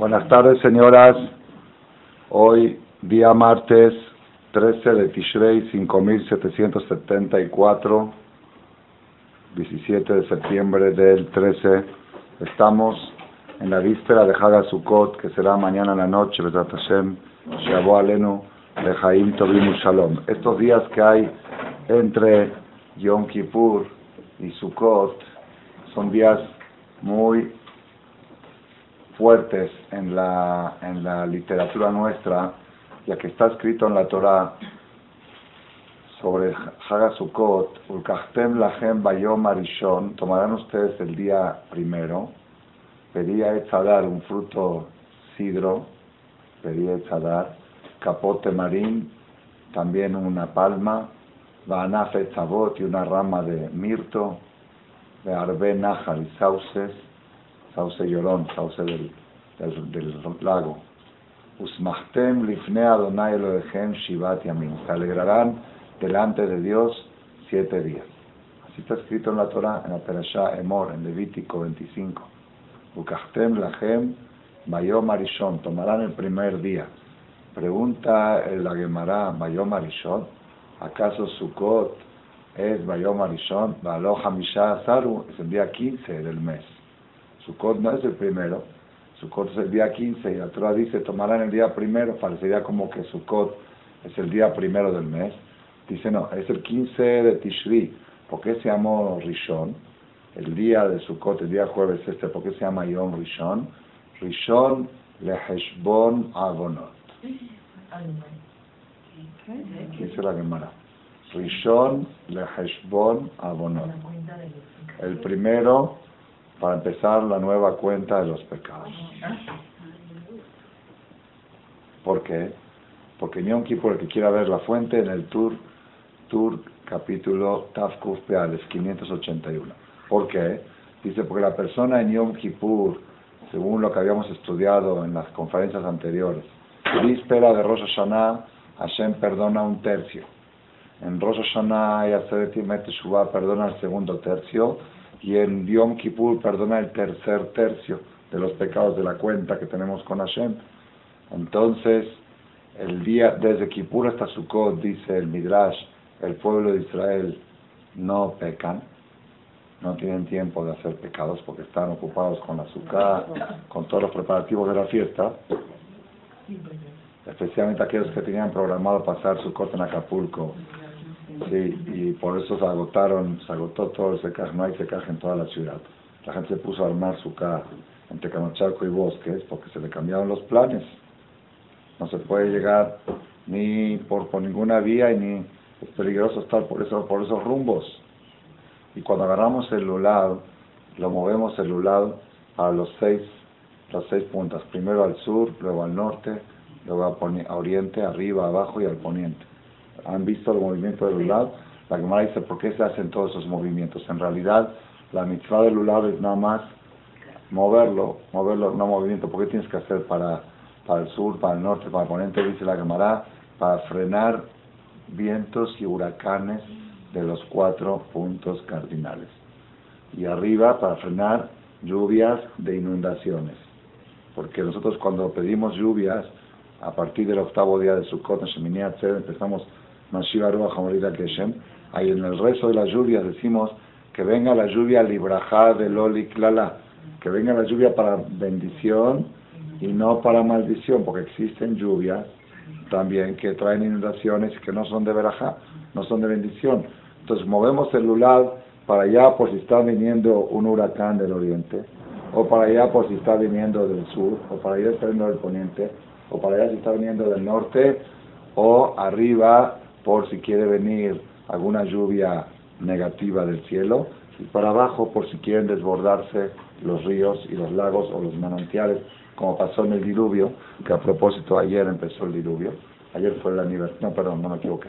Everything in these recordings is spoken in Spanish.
Buenas tardes, señoras. Hoy, día martes 13 de Tishrei 5774, 17 de septiembre del 13. Estamos en la víspera de Haga Sukkot, que será mañana en la noche, Besat Hashem, Shabu Alenu, Lejaim Tobim Shalom. Estos días que hay entre Yom Kippur y Sukkot son días muy fuertes en la, en la literatura nuestra, ya que está escrito en la Torah sobre Hagasukot, Ulkachtem Lachem Bayom Arishon, tomarán ustedes el día primero, pedía Etzadar un fruto sidro, pedía Etzadar, capote marín, también una palma, Banaf Etzabot y una rama de mirto, de Arbe Nahal y sauces, sauce llorón, sauce del, del, lago. Usmachtem lifne Adonai Elohechem shivat yamin. Se alegrarán delante de Dios siete días. Así está escrito en la Torah, en la Perashá Emor, en Levítico 25. Ukachtem lachem bayom arishon. Tomarán el primer día. Pregunta la Gemara, bayom arishon. ¿Acaso Sukkot es bayom arishon? Baloja misha azaru. Es el día 15 del mes. Sukkot no es el primero, Sukkot es el día 15 y la Torah dice tomarán el día primero, parecería como que Sukkot es el día primero del mes. Dice no, es el 15 de Tishri. ¿Por qué se llamó Rishon? El día de Sukkot, el día jueves este, ¿por qué se llama Yom Rishon? Rishon Leheshbon Agonot. Dice la Gemara. Rishon Leheshbon Agonot. El primero para empezar la nueva cuenta de los pecados. ¿Por qué? Porque Yom Kippur, el que quiera ver la fuente, en el Tour, Tour capítulo Tafkuf Peales, 581. ¿Por qué? Dice, porque la persona en Yom Kippur, según lo que habíamos estudiado en las conferencias anteriores, víspera de Rosh Hashanah, Hashem perdona un tercio. En Rosh Hashanah y Aseret Shuvah perdona el segundo tercio y en Yom Kippur perdona el tercer tercio de los pecados de la cuenta que tenemos con Hashem. Entonces, el día desde Kippur hasta Sukkot, dice el Midrash, el pueblo de Israel no pecan, no tienen tiempo de hacer pecados porque están ocupados con la azúcar, con todos los preparativos de la fiesta, especialmente aquellos que tenían programado pasar Sukkot en Acapulco Sí, y por eso se agotaron, se agotó todo el secaje, no hay secaje en toda la ciudad. La gente se puso a armar su casa entre Camachalco y Bosques porque se le cambiaron los planes. No se puede llegar ni por, ninguna vía y ni es peligroso estar por, eso, por esos rumbos. Y cuando agarramos el lulado, lo movemos el lulado a los seis, las seis puntas, primero al sur, luego al norte, luego a oriente, arriba, abajo y al poniente han visto el movimiento del lulab, la Gemara dice, ¿por qué se hacen todos esos movimientos? En realidad, la mitzvah del lulab es nada más moverlo, moverlo, no movimiento. ¿Por qué tienes que hacer para, para el sur, para el norte, para el poniente? Dice la Gemara, para frenar vientos y huracanes de los cuatro puntos cardinales. Y arriba, para frenar lluvias de inundaciones. Porque nosotros cuando pedimos lluvias, a partir del octavo día de Sukkot, en empezamos Ruach Keshem, ahí en el resto de las lluvias decimos que venga la lluvia librajá de Loli Klala, que venga la lluvia para bendición y no para maldición, porque existen lluvias también que traen inundaciones que no son de verajá, no son de bendición. Entonces movemos el lulad para allá por si está viniendo un huracán del oriente, o para allá por si está viniendo del sur, o para allá está viniendo del poniente, o para allá si está viniendo del norte, o arriba por si quiere venir alguna lluvia negativa del cielo, y para abajo por si quieren desbordarse los ríos y los lagos o los manantiales, como pasó en el diluvio, que a propósito ayer empezó el diluvio, ayer fue el aniversario, no, perdón, no me equivoqué,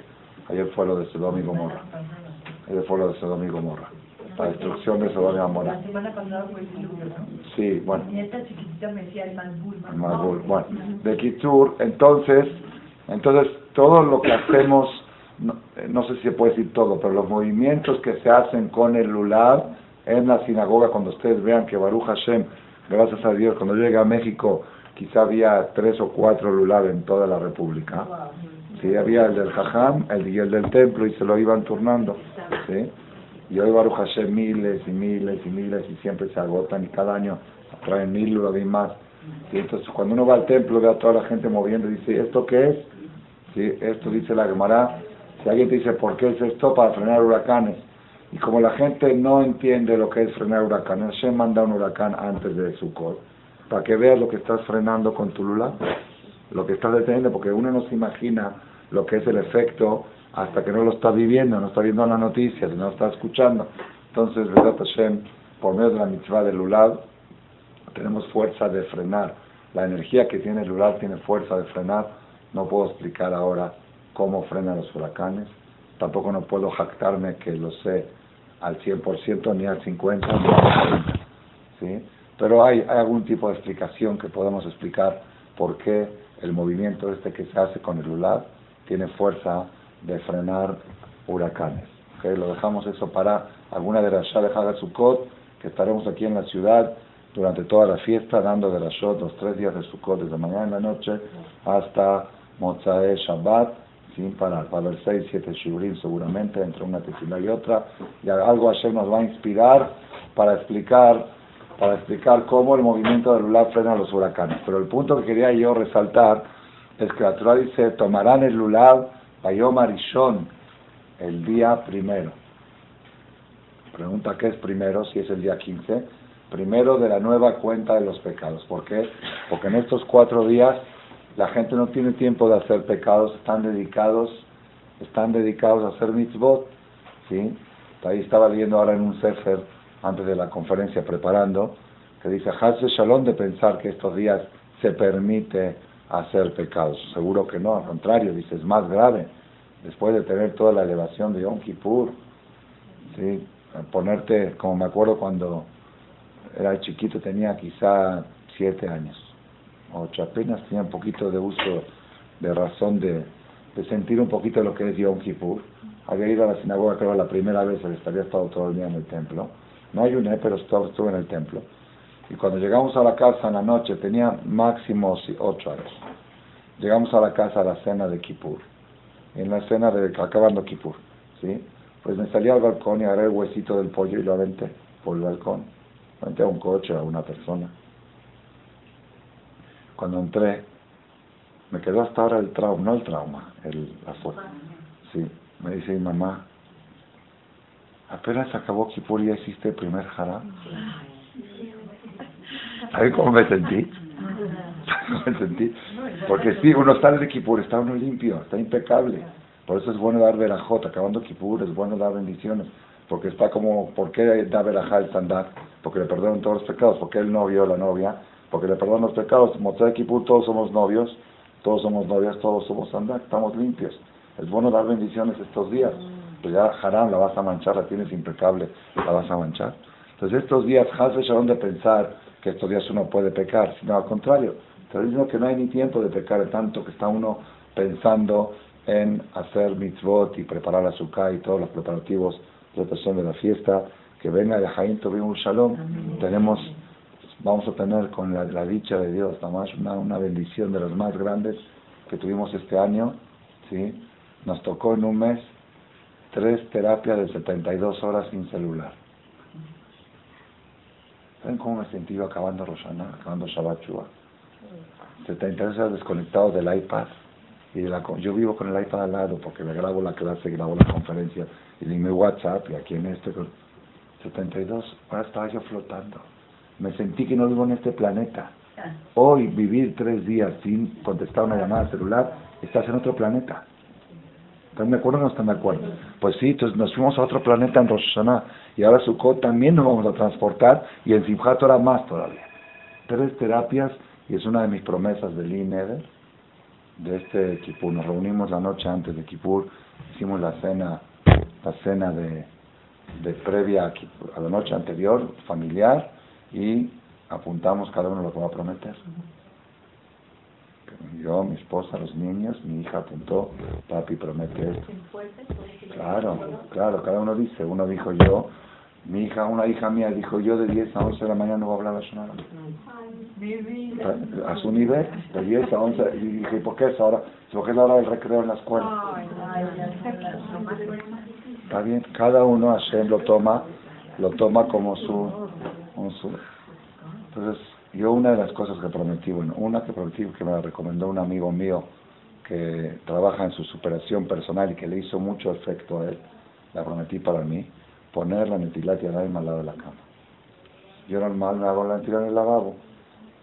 ayer fue lo de Sodom y Gomorra, ayer fue lo de Sodom y Gomorra, la destrucción de Sodom y Gomorra. La semana pasada fue el diluvio, ¿no? Sí, bueno. Mi nieta chiquitita me decía el. Malbul, bueno, de Kitur, entonces, entonces todo lo que hacemos eh, no, sé si se puede decir todo, pero los movimientos que se hacen con el lulab en la sinagoga, cuando ustedes vean que Baruch Hashem, gracias a Dios, cuando llegue a México, quizá había tres o cuatro lulav en toda la república. Sí, había el del Jajam el, y el del templo y se lo iban turnando. ¿sí? Y hoy Baruch Hashem miles y miles y miles y siempre se agotan y cada año traen mil lulavim más. Y entonces cuando uno va al templo ve a toda la gente moviendo y dice, ¿esto qué es? ¿Sí? Esto dice la Gemara. Si alguien te dice, ¿por qué es esto? Para frenar huracanes. Y como la gente no entiende lo que es frenar huracanes, Hashem manda un huracán antes de su col para que veas lo que estás frenando con tu lula, lo que estás deteniendo, porque uno no se imagina lo que es el efecto hasta que no lo está viviendo, no está viendo la noticia, no está escuchando. Entonces, verdad Hashem, por medio de la mitzvah del lulav, tenemos fuerza de frenar. La energía que tiene el lulav tiene fuerza de frenar. No puedo explicar ahora cómo frenan los huracanes. Tampoco no puedo jactarme que lo sé al 100% ni al 50% ni al 40%. ¿sí? Pero hay, algún tipo de explicación que podemos explicar por qué el movimiento este que se hace con el ULAD tiene fuerza de frenar huracanes. ¿okay? Lo dejamos eso para alguna de las de Sukkot, que estaremos aquí en la ciudad durante toda la fiesta, dando de la shot los tres días de Sukkot, desde mañana en la noche hasta Mozae Shabbat, para a haber seis, siete shiurim seguramente, entre una tefila y otra, y algo ayer nos va a inspirar para explicar para explicar cómo el movimiento del Lulav frena los huracanes. Pero el punto que quería yo resaltar es que la Torah dice, tomarán el Lulav Bayom Arishon, el día primero. Pregunta qué es primero, si es el día 15. Primero de la nueva cuenta de los pecados. ¿Por qué? Porque en estos cuatro días la gente no tiene tiempo de hacer pecados, están dedicados, están dedicados a hacer mitzvot. ¿sí? Ahí estaba leyendo ahora en un sefer antes de la conferencia preparando, que dice, Hazze Shalom de pensar que estos días se permite hacer pecados. Seguro que no, al contrario, dice, es más grave. Después de tener toda la elevación de Yom Kippur, ¿sí? ponerte, como me acuerdo cuando era chiquito, tenía quizá siete años, ocho, apenas tenía un poquito de uso, de razón de, de sentir un poquito lo que es Yom Kippur. Había ido a la sinagoga, creo, la primera vez, había estado todo el día en el templo no ayuné, pero estuve en el templo. Y cuando llegamos a la casa en la noche, tenía máximo ocho años. Llegamos a la casa a la cena de Kippur. En la cena de acabando Kippur. ¿sí? Pues me salí al balcón y agarré el huesito del pollo y lo aventé por el balcón. Aventé a un coche, a una persona. Cuando entré, me quedó hasta ahora el trauma, no el trauma, el, la foto. Sí, me dice mi mamá, apenas acabó Kipur y ya hiciste el primer haram. ¿Sabes cómo me sentí? ¿Cómo me sentí? Porque sí, uno sale de Kipur, está uno limpio, está impecable. Por eso es bueno dar verajot, acabando Kipur es bueno dar bendiciones. Porque está como, ¿por qué da verajá el estándar? Porque le perdonan todos los pecados. porque el novio o la novia? Porque le perdonan los pecados. de Kipur todos somos novios, todos somos novias, todos somos sandar, estamos limpios. Es bueno dar bendiciones estos días pues ya haram la vas a manchar, la tienes impecable, la vas a manchar. Entonces estos días, Hazbe Shalom de pensar que estos días uno puede pecar, sino al contrario, te diciendo que no hay ni tiempo de pecar, tanto que está uno pensando en hacer mitzvot y preparar sukkah y todos los preparativos de de la fiesta, que venga de Jaim un Shalom, tenemos, vamos a tener con la, dicha de Dios, una, una bendición de las más grandes que tuvimos este año, ¿sí? Nos tocó en un mes tres terapias de 72 horas sin celular. ¿Saben cómo me sentí acabando Rosana, acabando Shabbat Shua? 72 horas desconectado del iPad. Y de la, yo vivo con el iPad al lado porque me grabo la clase, grabo la conferencia y mi WhatsApp y aquí en este. 72 horas estaba yo flotando. Me sentí que no vivo en este planeta. Hoy vivir tres días sin contestar una llamada celular, estás en otro planeta. ¿Están de acuerdo o no están de acuerdo? Pues sí, entonces nos fuimos a otro planeta en Rosh Hashanah y ahora Sukkot también nos vamos a transportar y en Simchat Torah más todavía. Tres terapias y es una de mis promesas del INED de este Kippur. Nos reunimos la noche antes de Kippur, hicimos la cena, la cena de, de previa a, a la noche anterior, familiar, y apuntamos cada uno lo que va a prometer yo, mi esposa, los niños, mi hija apuntó, papi promete esto. Claro, claro, cada uno dice, uno dijo yo, Mi hija, una hija mía dijo, yo de 10 a 11 de la mañana no voy a hablar la Shonara. A su nivel, de 10 a 11. Y dije, ¿por qué es ahora? Porque es la hora del recreo en la escuela. Está bien, cada uno Hashem lo toma, lo toma como su, Entonces, yo una de las cosas que prometí, bueno, una que prometí que me la recomendó un amigo mío que trabaja en su superación personal y que le hizo mucho efecto a él, la prometí para mí, poner la netilat y al al lado de la cama. Yo normal me hago la netilat en el lavabo,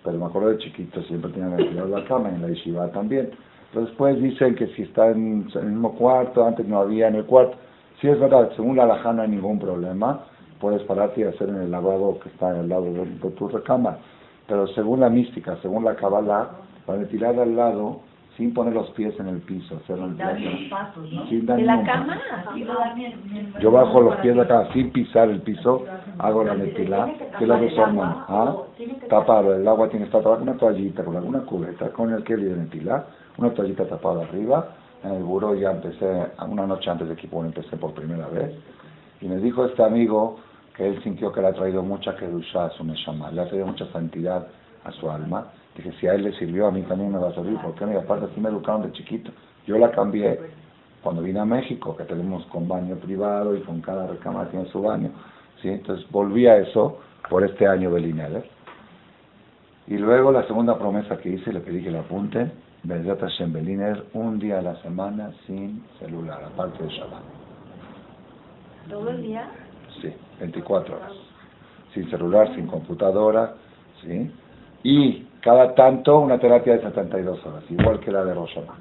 pero me acuerdo de chiquito, siempre tenía la netilat en la cama, en la yeshiva también. Pero después dicen que si está en, el mismo cuarto, antes no había en el cuarto. Si es verdad, según la alajá no hay ningún problema, puedes pararte y hacer en el lavabo que está al lado de, tu recámara. Pero según la mística, según la Kabbalah, la netilat al lado sin poner los pies en el piso, hacerlo en el pasos, ¿no? Sin dar ¿De la cama? Yo bajo los pies de acá sin pisar el piso, hago la netilá, que la de su hermano. ¿Ah? Tapado, el agua tiene que estar tapada con una toallita, con alguna cubeta, con el que de netilá, una toallita tapada arriba. En el buró ya empecé, una noche antes de equipo empecé por primera vez. Y me dijo este amigo que él sintió que le ha traído mucha kedusha a su neshama, le ha traído mucha santidad a su alma Dije, si a él le sirvió, a mí también me va a servir. ¿Por qué no? Y aparte así me educaron de chiquito. Yo la cambié cuando vine a México, que tenemos con baño privado y con cada recámara tiene su baño. ¿sí? Entonces volví a eso por este año de Linealer. Y luego la segunda promesa que hice, le pedí que la apunten, Benedata Hashem Beliner, un día a la semana sin celular, aparte de Shabbat. ¿Todo el día? Sí, 24 horas. Sin celular, sin computadora, ¿sí? Y cada tanto una terapia de 72 horas, igual que la de Rosana.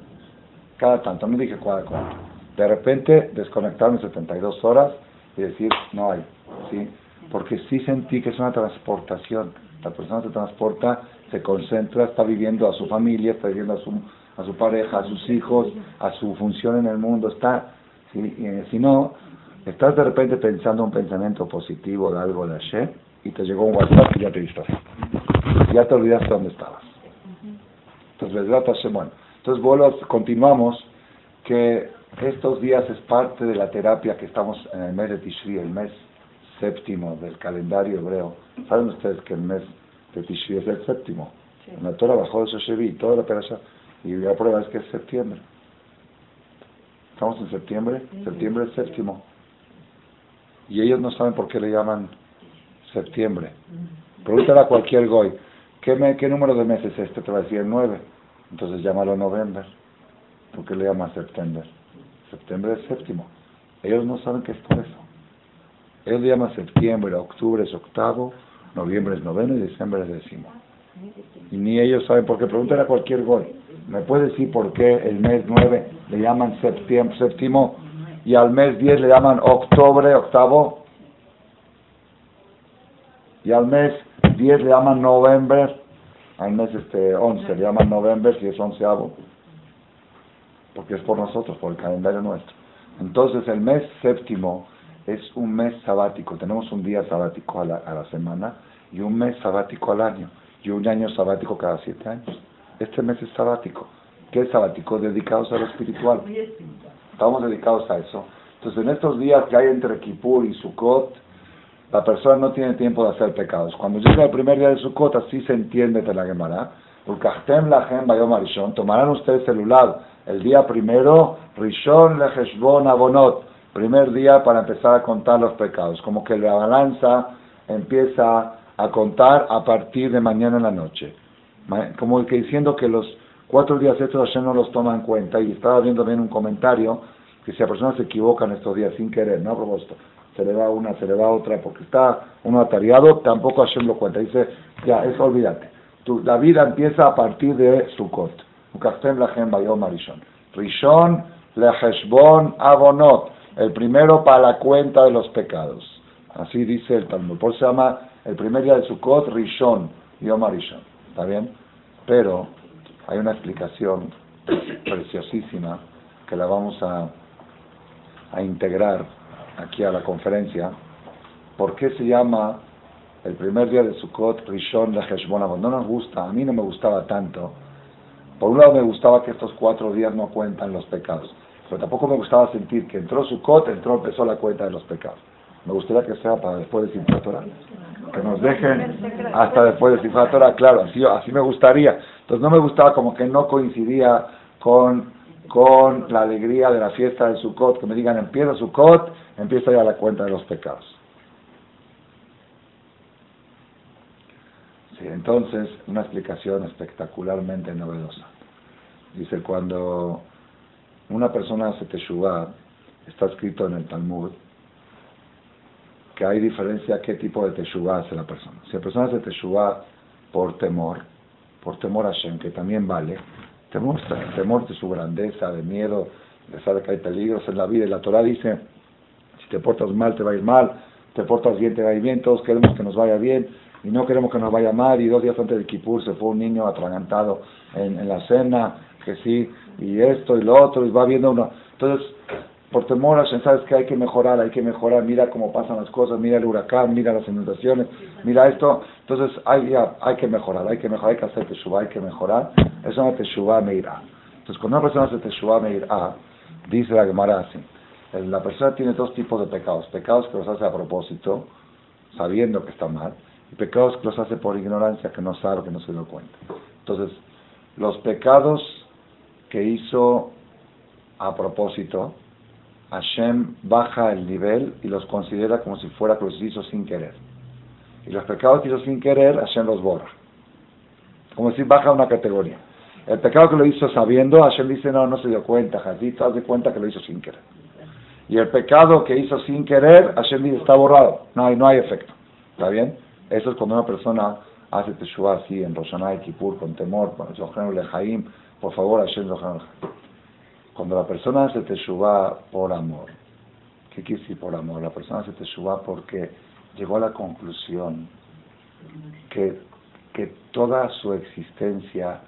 Cada tanto, no dije cuál cuánto. De repente desconectarme 72 horas y decir, no hay, ¿sí? Porque sí sentí que es una transportación. La persona se transporta, se concentra, está viviendo a su familia, está viviendo a su, a su pareja, a sus hijos, a su función en el mundo, está, ¿sí? Si no, estás de repente pensando un pensamiento positivo de algo de ayer y te llegó un WhatsApp y ya te distraes ya te olvidaste dónde estabas. Entonces, bueno. Entonces, vuelvo, continuamos que estos días es parte de la terapia que estamos en el mes de Tishri, el mes séptimo del calendario hebreo. ¿Saben ustedes que el mes de Tishri es el séptimo? En la Torah bajó de Shoshevi, toda la operación. Y la prueba es que es septiembre. Estamos en septiembre, septiembre es séptimo. Y ellos no saben por qué le llaman septiembre. Pregúntale a cualquier goy, ¿qué, número de meses es este? Te va a decir el 9. Entonces llámalo noviembre. ¿Por qué le llama septiembre? Septiembre es séptimo. Ellos no saben qué es por eso. Ellos le llaman septiembre, octubre es octavo, noviembre es noveno y diciembre es décimo. Y ni ellos saben por qué. Pregúntale a cualquier goy. ¿Me puede decir por qué el mes 9 le llaman septiembre, séptimo y al mes 10 le llaman octubre, octavo? Y al mes 10 le llaman noviembre, al mes este 11 le llaman noviembre si es onceavo, porque es por nosotros, por el calendario nuestro. Entonces el mes séptimo es un mes sabático, tenemos un día sabático a la, a la semana y un mes sabático al año y un año sabático cada siete años. Este mes es sabático. ¿Qué es sabático? Dedicados a lo espiritual. Estamos dedicados a eso. Entonces en estos días que hay entre Kippur y Sukkot, la persona no tiene tiempo de hacer pecados. Cuando llega el primer día de su cota, sí se entiende de la Gemara. Tomarán ustedes celular el día primero, Rishon Leheshbon Abonot, primer día para empezar a contar los pecados. Como que la balanza empieza a contar a partir de mañana en la noche. Como diciendo que los cuatro días estos Hashem no los toma en cuenta. Y estaba viendo bien un comentario que si la persona se equivoca en estos días sin querer, no a propósito, se le va una, se le va otra, porque está uno atareado, tampoco Hashem lo cuenta. Dice, ya, eso olvídate. La vida empieza a partir de Sukkot. Arishon. Rishon leheshbon abonot. El primero para la cuenta de los pecados. Así dice el Talmud. Por eso se llama el primer día de Sukkot, Rishon, Yom Arishon. ¿Está bien? Pero hay una explicación preciosísima que la vamos a, integrar aquí a la conferencia, ¿por qué se llama el primer día de Sukkot Rishon de Heshbon No nos gusta, a mí no me gustaba tanto. Por un lado me gustaba que estos cuatro días no cuentan los pecados, pero tampoco me gustaba sentir que entró Sukkot, entró, empezó la cuenta de los pecados. Me gustaría que sea para después de Simchat. Que nos dejen hasta después de Simchat claro, así, así me gustaría. Entonces no me gustaba como que no coincidía con, con la alegría de la fiesta de Sukkot, que me digan empieza Sukkot, empieza ya la cuenta de los pecados. Sí, entonces, una explicación espectacularmente novedosa. Dice, cuando una persona hace teshuvah, está escrito en el Talmud, que hay diferencia qué tipo de teshuvah hace la persona. Si la persona hace teshuvah por temor, por temor a Shem, que también vale, temor, temor de su grandeza, de miedo, de saber que hay peligros en la vida, y la Torah dice, si te portas mal te va a ir mal, te portas bien te va a ir bien, todos queremos que nos vaya bien, y no queremos que nos vaya mal, y dos días antes de Kippur se fue un niño atragantado en, en la cena, que sí, y esto y lo otro, y va viendo uno. Entonces, por temor a sabes que hay que mejorar, hay que mejorar, mira cómo pasan las cosas, mira el huracán, mira las inundaciones, mira esto, entonces hay, hay que mejorar, hay que mejorar, hay que hacer teshuva, hay que mejorar, eso es una teshuva meirá. Entonces cuando una persona hace teshuva meirá, dice la Gemara así, la persona tiene dos tipos de pecados, pecados que los hace a propósito, sabiendo que está mal, y pecados que los hace por ignorancia, que no sabe, que no se dio cuenta. Entonces, los pecados que hizo a propósito, Hashem baja el nivel y los considera como si fuera hizo sin querer. Y los pecados que hizo sin querer, Hashem los borra. Como si baja una categoría. El pecado que lo hizo sabiendo, Hashem dice, no, no se dio cuenta, Jadito, haz de cuenta que lo hizo sin querer. Y el pecado que hizo sin querer, Hashem dice, está borrado, no hay, no hay efecto. ¿Está bien? Eso es cuando una persona hace teshuva así, en Roshaná y Kippur, con temor, con el Lejaim, por favor, Hashem Lejaim. Cuando la persona hace teshuva por amor, ¿qué quiere decir por amor? La persona hace teshuva porque llegó a la conclusión que, que toda su existencia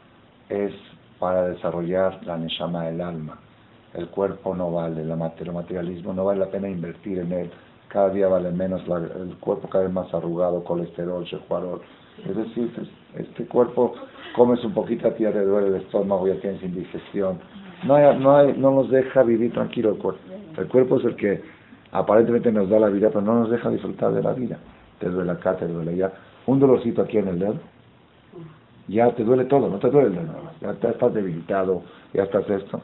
es para desarrollar la neshama del alma. El cuerpo no vale, el materialismo no vale la pena invertir en él. Cada día vale menos, el cuerpo cada vez más arrugado, colesterol, shehuarol. Es decir, este cuerpo comes un poquito, a ti ya te duele el estómago, ya tienes indigestión no, no, no nos deja vivir tranquilo el cuerpo. El cuerpo es el que aparentemente nos da la vida, pero no nos deja disfrutar de la vida. Te duele acá, te duele allá. Un dolorcito aquí en el dedo, ya te duele todo, no te duele el dedo. Ya estás debilitado, ya estás esto.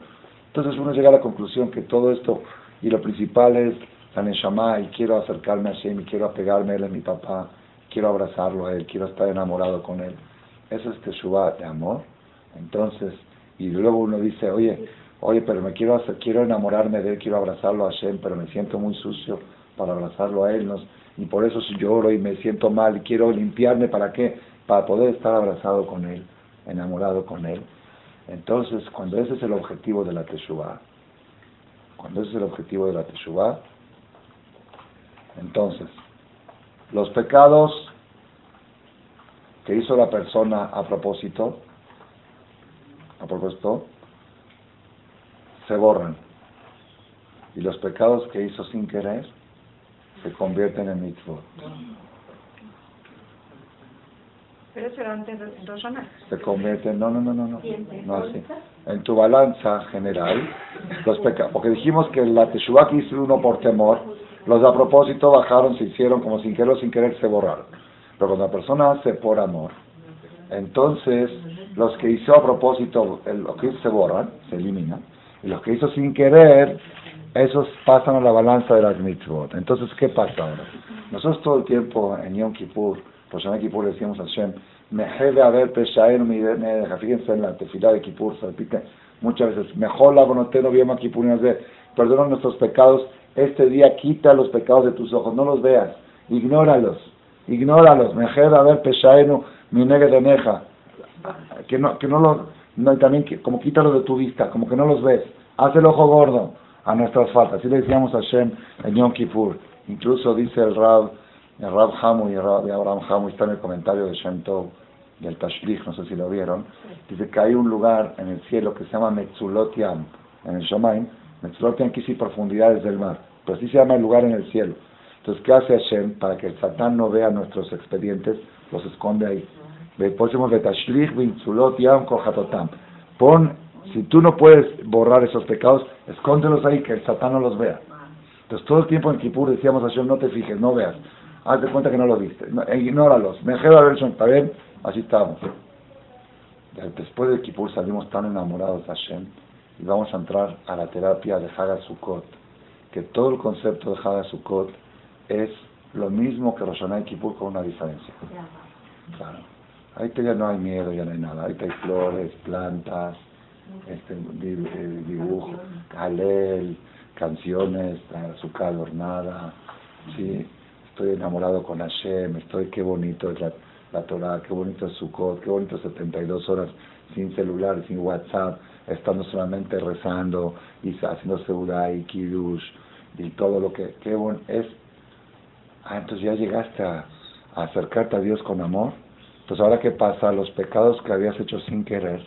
Entonces uno llega a la conclusión que todo esto, y lo principal es la Neshama, y quiero acercarme a Shem, y quiero apegarme a él, a mi papá, quiero abrazarlo a él, quiero estar enamorado con él. Eso es Teshuvah de amor. Entonces, y luego uno dice, oye, oye, pero me quiero quiero enamorarme de él, quiero abrazarlo a Hashem, pero me siento muy sucio para abrazarlo a él, y por eso lloro y me siento mal y quiero limpiarme, ¿para qué? Para poder estar abrazado con él, enamorado con él. Entonces, cuando ese es el objetivo de la Teshuvah, cuando ese es el objetivo de la Teshuvah, entonces, los pecados que hizo la persona a propósito, propósito, se borran. Y los pecados que hizo sin querer se convierten en mitzvot. Pero eso era antes de Se convierten, no, no, no, no, no, no así. En tu balanza general, los pecados, porque dijimos que la teshuva que hizo uno por temor, los de a propósito bajaron, se hicieron como sin querer o sin querer se borraron. Pero cuando la persona hace por amor, entonces los que hizo a propósito, los que hizo se borran, se eliminan, y los que hizo sin querer, esos pasan a la balanza de las mitzvot. Entonces, ¿qué pasa ahora? Nosotros todo el tiempo en Yom Kippur, por Yom Kippur decimos a Hashem, Mejebe haber peshaen mi fíjense en la tefilá de Kippur, se repite muchas veces, mejor la bonoteno bien Kippur, perdona nuestros pecados, este día quita los pecados de tus ojos, no los veas, ignóralos, ignóralos, Mejebe haber peshaenu mi de neja, que no, que no lo, no, también que, como quítalo de tu vista, como que no los ves, haz el ojo gordo a nuestras faltas, así le decíamos a Shem en Yom Kippur, incluso dice el Rab, el Rab Hamu y el Rab Abraham Hamu, está en el comentario de Shem Tov, del Tashlich, no sé si lo vieron, dice que hay un lugar en el cielo que se llama Metzulotiam, en el Shamaim, Metzulotiam quiere decir profundidades del mar, pero así se llama el lugar en el cielo. Entonces, ¿qué hace Hashem para que el Satán no vea nuestros expedientes? Los esconde ahí. Pon, si tú no puedes borrar esos pecados, escóndelos ahí, que el Satán no los vea. Entonces todo el tiempo en Kippur decíamos a Hashem, no te fijes, no veas. Haz de cuenta que no lo viste. Eh, ignóralos. Me dejé de ver ¿está bien? Así estábamos. Después de Kippur salimos tan enamorados de Hashem y vamos a entrar a la terapia de Haga Sukkot, que todo el concepto de Haga Sukkot es lo mismo que Rosh y Kippur con una diferencia. Claro. Ahí ya no hay miedo, ya no hay nada. Ahí hay flores, plantas, este, eh, dibujo, calel, canciones, azúcar adornada, sí, estoy enamorado con Hashem, estoy, qué bonito es la, la Torah, qué bonito es Sukkot, qué bonito 72 horas sin celular, sin WhatsApp, estando solamente rezando y haciendo Seudá y Kiddush y todo lo que, qué bueno es. Ah, entonces ya llegaste a, acercarte a Dios con amor. Entonces ahora qué pasa, los pecados que habías hecho sin querer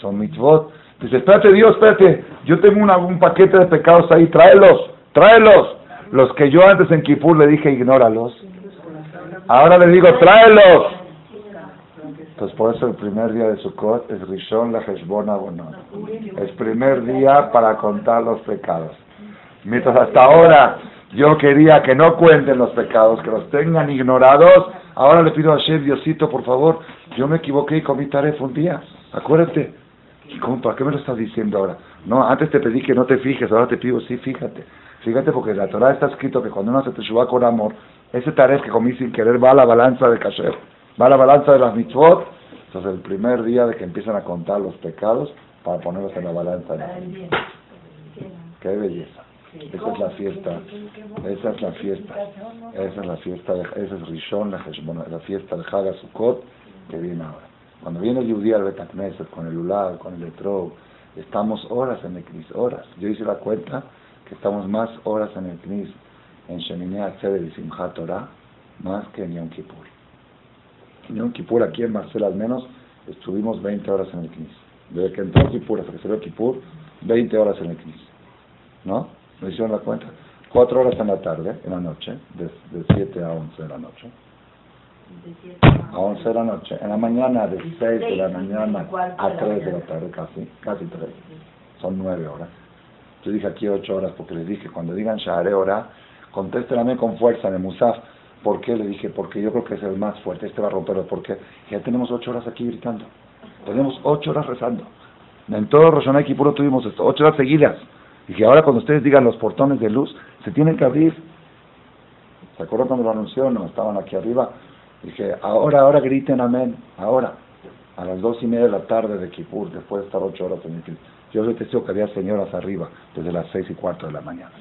son mitzvot. Dice, espérate Dios, espérate, yo tengo un paquete de pecados ahí, tráelos, tráelos. Los que yo antes en Kipur le dije, ignóralos. Ahora le digo, tráelos. Entonces por eso el primer día de Sukkot es Rishon la Heshbona Bonot. Es primer día para contar los pecados. Mientras hasta ahora yo quería que no cuenten los pecados, que los tengan ignorados, ahora le pido a Hashem, Diosito, por favor, yo me equivoqué y comí taref un día. Acuérdate. ¿Y cómo, ¿Para qué me lo estás diciendo ahora? No, antes te pedí que no te fijes, ahora te pido, sí, fíjate. Fíjate porque en la Torah está escrito que cuando uno hace teshuva con amor, ese taref que comí sin querer va a la balanza de kasher, va a la balanza de las mitzvot. Entonces el primer día de que empiezan a contar los pecados para ponerlos en la balanza. De Qué belleza. Esa es la fiesta, esa es la fiesta, esa es la fiesta, esa es Rishon, la, la fiesta de Haga Sukkot que viene ahora. Cuando viene el Yudí al Betacneset con el Ulad, con el Etrog, estamos horas en el Knis, horas. Yo hice la cuenta que estamos más horas en el Knis, en Sheminea Tzedek y Simchat Torah, más que en Yom Kippur. En Yom Kippur, aquí en Marcel al menos, estuvimos 20 horas en el Knis. Desde que entró Kippur hasta que salió Kippur, 20 horas en el Knis. ¿No? ¿Me hicieron la cuenta? 4 horas en la tarde, en la noche, de, de 7 a 11 de la noche. A 11 de la noche. En la mañana, de 6 de la mañana a 3 de la tarde, casi, casi 3. Son 9 horas. Yo dije aquí ocho horas porque les dije, cuando digan Shahare Ora, contéstenme con fuerza en el Musaf. ¿Por qué? Le dije, porque yo creo que es el más fuerte, este va a romperlo. porque Ya tenemos ocho horas aquí gritando. Tenemos ocho horas rezando. En todo Roshaná y Kipuro tuvimos esto, ocho horas seguidas. Y que ahora cuando ustedes digan los portones de luz, se tienen que abrir. ¿Se acuerdan cuando lo anunció? No, estaban aquí arriba. Dije, ahora, ahora griten amén, ahora. A las dos y media de la tarde de Kipur, después de estar ocho horas en el Kipur. Yo soy testigo que había señoras arriba desde las seis y cuarto de la mañana.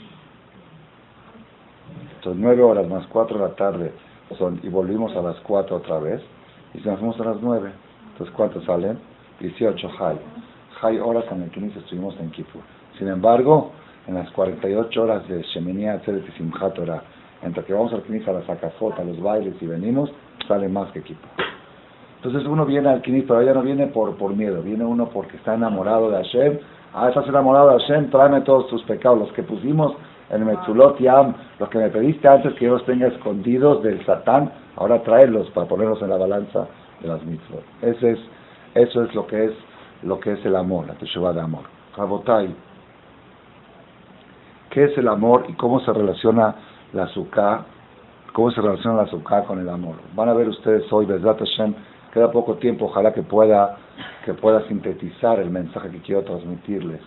Entonces nueve horas más cuatro de la tarde son, y volvimos a las cuatro otra vez, y nos fuimos a las nueve. Entonces ¿cuántos salen? 18 high. High horas en el que estuvimos en Kipur. Sin embargo, en las 48 horas de Sheminiah Tzedek y Simchat Torah, entre que vamos al Knis a la sacafota, a los bailes y venimos, sale más que Kipur. Entonces uno viene al Knis, pero ya no viene por, por miedo, viene uno porque está enamorado de Hashem. Ah, estás enamorado de Hashem, tráeme todos tus pecados, los que pusimos en Metzulot Yam, los que me pediste antes que yo los tenga escondidos del Satán, ahora tráelos para ponerlos en la balanza de las mitzvot. Ese es, eso es lo que es lo que es el amor, la Teshuvah de amor. Rabotai, ¿qué es el amor y cómo se relaciona la azúcar? ¿Cómo se relaciona la azúcar con el amor? Van a ver ustedes hoy, Bezrat Hashem, Queda poco tiempo, ojalá que pueda, que pueda sintetizar el mensaje que quiero transmitirles.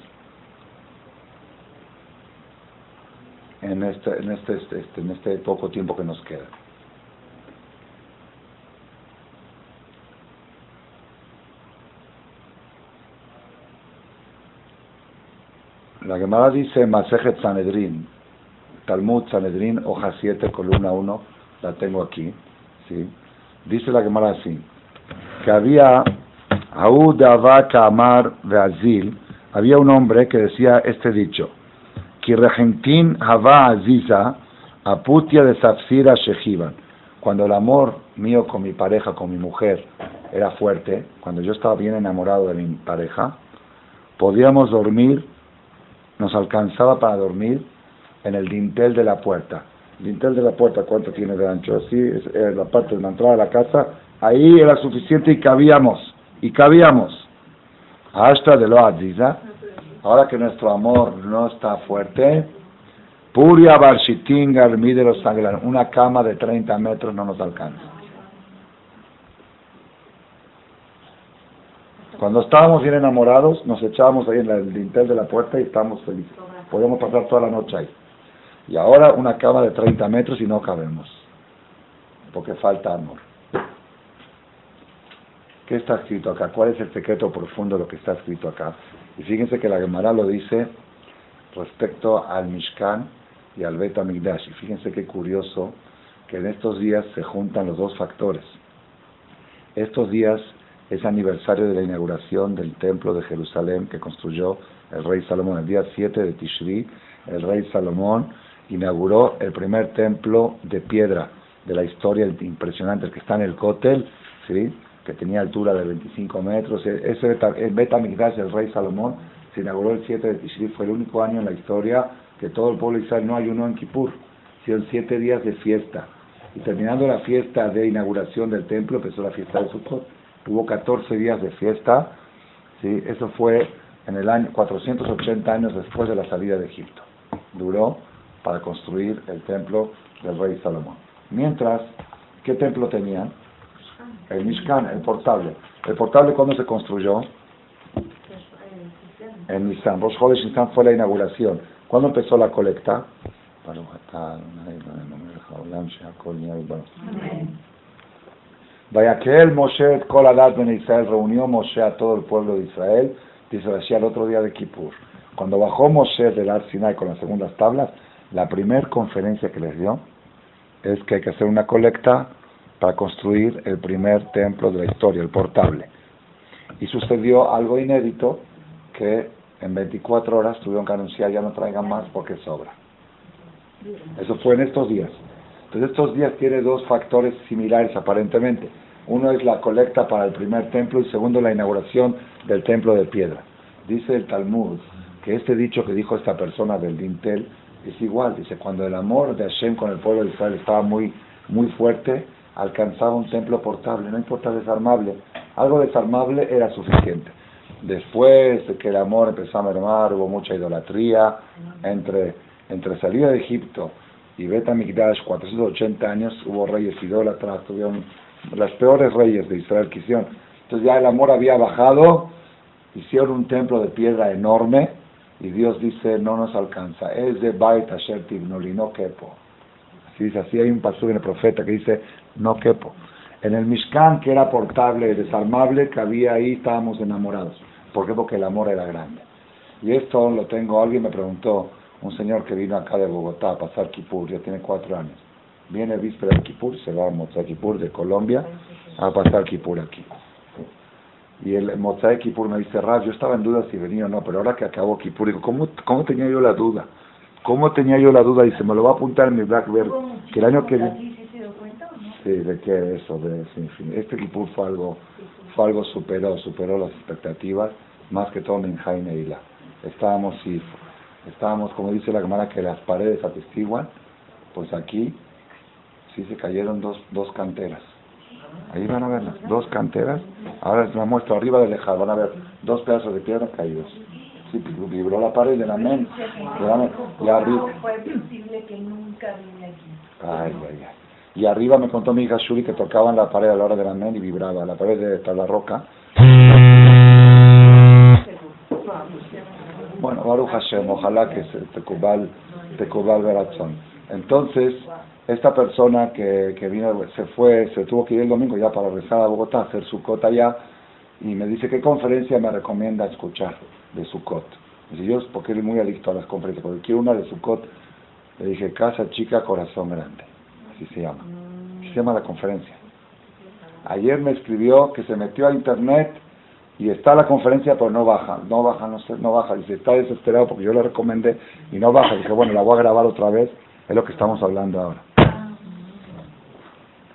En este, en este, este, este, en este poco tiempo que nos queda. La Gemara dice Masejet Sanedrin, Talmud Sanedrin, hoja 7, columna 1, la tengo aquí. ¿sí? Dice la Gemara así que había Aud Amar Azil, había un hombre que decía este dicho, Kiregentin Hava Aziza, Aputia de Safsira Shehivan. Cuando el amor mío con mi pareja, con mi mujer, era fuerte, cuando yo estaba bien enamorado de mi pareja, podíamos dormir, nos alcanzaba para dormir en el dintel de la puerta. El dintel de la puerta, ¿cuánto tiene de ancho? Así es la parte de la entrada de la casa ahí era suficiente y cabíamos, y cabíamos. Hasta de lo aziza, ahora que nuestro amor no está fuerte, Puria Barshitingar mide los sangran. Una cama de 30 metros no nos alcanza. Cuando estábamos bien enamorados, nos echábamos ahí en el dintel de la puerta y estábamos felices. Podíamos pasar toda la noche ahí. Y ahora una cama de 30 metros y no cabemos. Porque falta amor. ¿Qué está escrito acá? ¿Cuál es el secreto profundo de lo que está escrito acá? Y fíjense que la Gemara lo dice respecto al Mishkan y al Bet Y fíjense qué curioso que en estos días se juntan los dos factores. Estos días es aniversario de la inauguración del templo de Jerusalén que construyó el rey Salomón. El día 7 de Tishri, el rey Salomón inauguró el primer templo de piedra de la historia impresionante, el que está en el Kotel, ¿sí? que tenía altura de 25 metros. E-, ese Betamigdash del rey Salomón se inauguró el 7 de Tishri, fue el único año en la historia que todo el pueblo de Israel no ayunó en Kippur. Hicieron siete días de fiesta. Y terminando la fiesta de inauguración del templo, empezó la fiesta de Sukkot. Hubo 14 días de fiesta. ¿sí? Eso fue en el año 480 años después de la salida de Egipto. Duró para construir el templo del rey Salomón. Mientras, ¿qué templo tenían? El Mishkan, el portable. ¿El portable cuándo se construyó? En Nisan. Rosh Chodesh fue la inauguración. ¿Cuándo empezó la colecta? Vaya que el Moshe Koladat Ben Israel reunió Moshe a todo el pueblo de Israel, dice así al otro día de Kippur. Cuando bajó Moshe del Ar Sinai con las segundas tablas, la primera conferencia que les dio es que hay que hacer una colecta para construir el primer templo de la historia, el portable. Y sucedió algo inédito que en 24 horas tuvieron que anunciar ya no traigan más porque sobra. Eso fue en estos días. Entonces estos días tiene dos factores similares aparentemente. Uno es la colecta para el primer templo y segundo la inauguración del templo de piedra. Dice el Talmud que este dicho que dijo esta persona del Dintel es igual. Dice, cuando el amor de Hashem con el pueblo de Israel estaba muy, muy fuerte, alcanzaba un templo portable, no importa desarmable. Algo desarmable era suficiente. Después de que el amor empezó a mermar, hubo mucha idolatría. Entre, entre salida de Egipto y Bet 480 años, hubo reyes idólatras, tuvieron las peores reyes de Israel que hicieron. Entonces ya el amor había bajado, hicieron un templo de piedra enorme, y Dios dice, no nos alcanza. Es de Bait Asher no quepo. Así dice, así hay un paso en el profeta que dice, no quepo. En el Mishkan, que era portable, desarmable, que había ahí, estábamos enamorados. ¿Por qué? Porque el amor era grande. Y esto lo tengo, alguien me preguntó, un señor que vino acá de Bogotá a pasar Kipur, ya tiene cuatro años. Viene víspera de Kipur, se va a Mozart Kipur de Colombia a pasar Kipur aquí. Y el Mozart Kipur me dice, Raz, yo estaba en duda si venía o no, pero ahora que acabó Kipur, digo, ¿cómo, ¿cómo tenía yo la duda? ¿Cómo tenía yo la duda? Dice, me lo va a apuntar en mi Blackberry, que el año que viene... Sí, de qué eso, de Este Kipur fue algo, fue algo superó, superó las expectativas, más que todo en Jaime Hila. Estábamos, sí, estábamos, como dice la cámara, que las paredes atestiguan, pues aquí sí se cayeron dos, dos canteras. Ahí van a ver las dos canteras. Ahora les la muestro arriba de lejado. Van a ver dos pedazos de piedra caídos. Sí, vibró la pared de la men. Y arriba. fue posible que nunca vine aquí? Ay, ay, ay. Y arriba me contó mi hija Shuri que tocaban la pared a la hora de la men y vibraba. La pared de la roca. Baruch Hashem, ojalá que se te cubal, te cubal Entonces, esta persona que, que vino, se fue, se tuvo que ir el domingo ya para regresar a Bogotá, hacer su cota allá, y me dice, ¿qué conferencia me recomienda escuchar de su cot? Dice, yo, porque él es muy adicto a las conferencias, porque quiero una de su cot. Le dije, Casa Chica, Corazón Grande, así se llama. Así se llama la conferencia. Ayer me escribió que se metió a internet y está la conferencia, pero no baja, no baja, no, no baja. Dice, está desesperado porque yo le recomendé y no baja. Dije, bueno, la voy a grabar otra vez, es lo que estamos hablando ahora.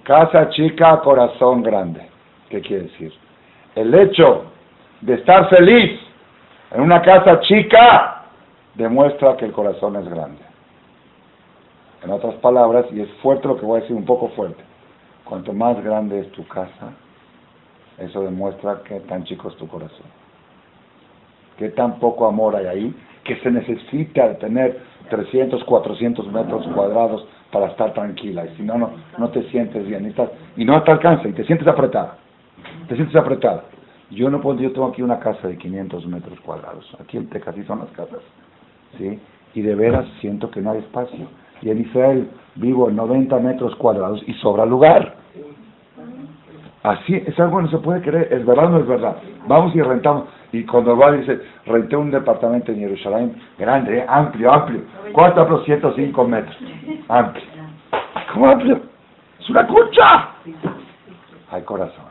Casa chica, corazón grande. ¿Qué quiere decir? El hecho de estar feliz en una casa chica demuestra que el corazón es grande. En otras palabras, y es fuerte lo que voy a decir, un poco fuerte, cuanto más grande es tu casa, eso demuestra que tan chico es tu corazón. Que tan poco amor hay ahí, que se necesita tener 300, 400 metros cuadrados para estar tranquila. Y si no, no, no te sientes bien. Y, estás- y no te alcanza y te sientes apretada. Te sientes apretada. Yo no puedo, yo tengo aquí una casa de 500 metros cuadrados. Aquí en Texas así son las casas. ¿Sí? Y de veras siento que no hay espacio. Y en Israel vivo en 90 metros cuadrados y sobra lugar. Así, es algo no se puede creer, es verdad o no es verdad. Vamos y rentamos. Y cuando va dice, renté un departamento en Jerusalén, grande, ¿eh? amplio, amplio. ¿Cuánto amplio? 105 metros. Amplio. ¿Cómo amplio? ¡Es una concha! Hay corazón.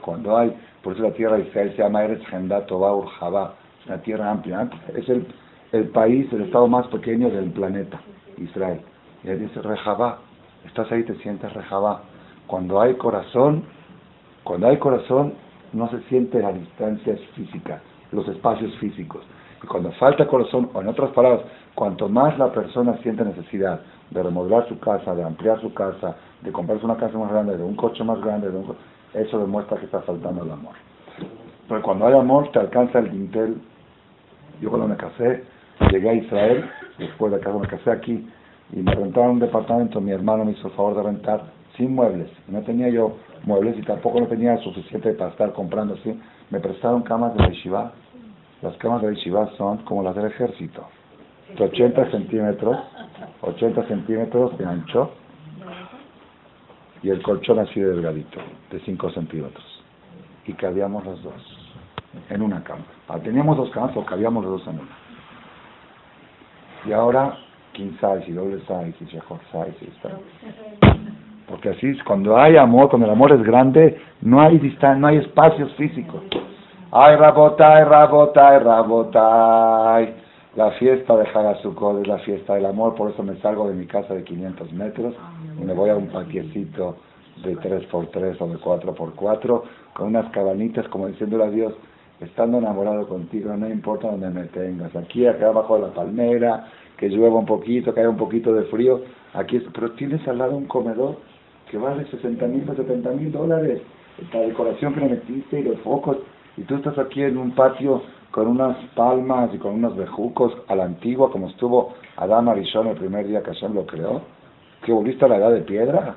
Cuando hay, por eso la tierra de Israel se llama Eretz Gendato Baur Jabá. Es una tierra amplia, amplia. Es el, el país, el estado más pequeño del planeta, Israel. Y ahí dice Rejabá. Estás ahí, te sientes Rejabá. Cuando hay corazón, cuando hay corazón, no se siente las distancias físicas, los espacios físicos. Y cuando falta corazón, o en otras palabras, cuanto más la persona siente necesidad de remodelar su casa, de ampliar su casa, de comprarse una casa más grande, de un coche más grande, eso demuestra que está faltando el amor. Pero cuando hay amor, te alcanza el dintel. Yo cuando me casé, llegué a Israel, después de acá me casé aquí, y me rentaron un departamento, mi hermano me hizo el favor de rentar sin muebles. No tenía yo muebles y tampoco no tenía suficiente para estar comprando así. Me prestaron camas de yeshiva. Las camas de yeshiva son como las del ejército. De 80 centímetros, 80 centímetros de ancho, y el colchón así de delgadito, de 5 centímetros. Y cabíamos los dos en una cama. Ah, teníamos dos camas, pero cabíamos los dos en una. Y ahora, king size y doble size y short size y está. Porque así cuando hay amor, cuando el amor es grande, no hay distan no hay espacios físicos. Ay, rabotay, rabotay, rabotay. La fiesta de Hagasukot es la fiesta del amor, por eso me salgo de mi casa de 500 metros y me voy a un patiecito de 3x3 o de 4x4 con unas cabanitas como diciéndole a Dios, estando enamorado contigo, no importa donde me tengas, aquí, acá abajo de la palmera, que llueva un poquito, que haya un poquito de frío, aquí, pero tienes al lado un comedor que vale 60 mil o 70 mil dólares, la decoración que le metiste y los focos, y tú estás aquí en un patio con unas palmas y con unos bejucos a la antigua, como estuvo Adán Arishon el primer día que Hashem lo creó, que volviste a la edad de piedra,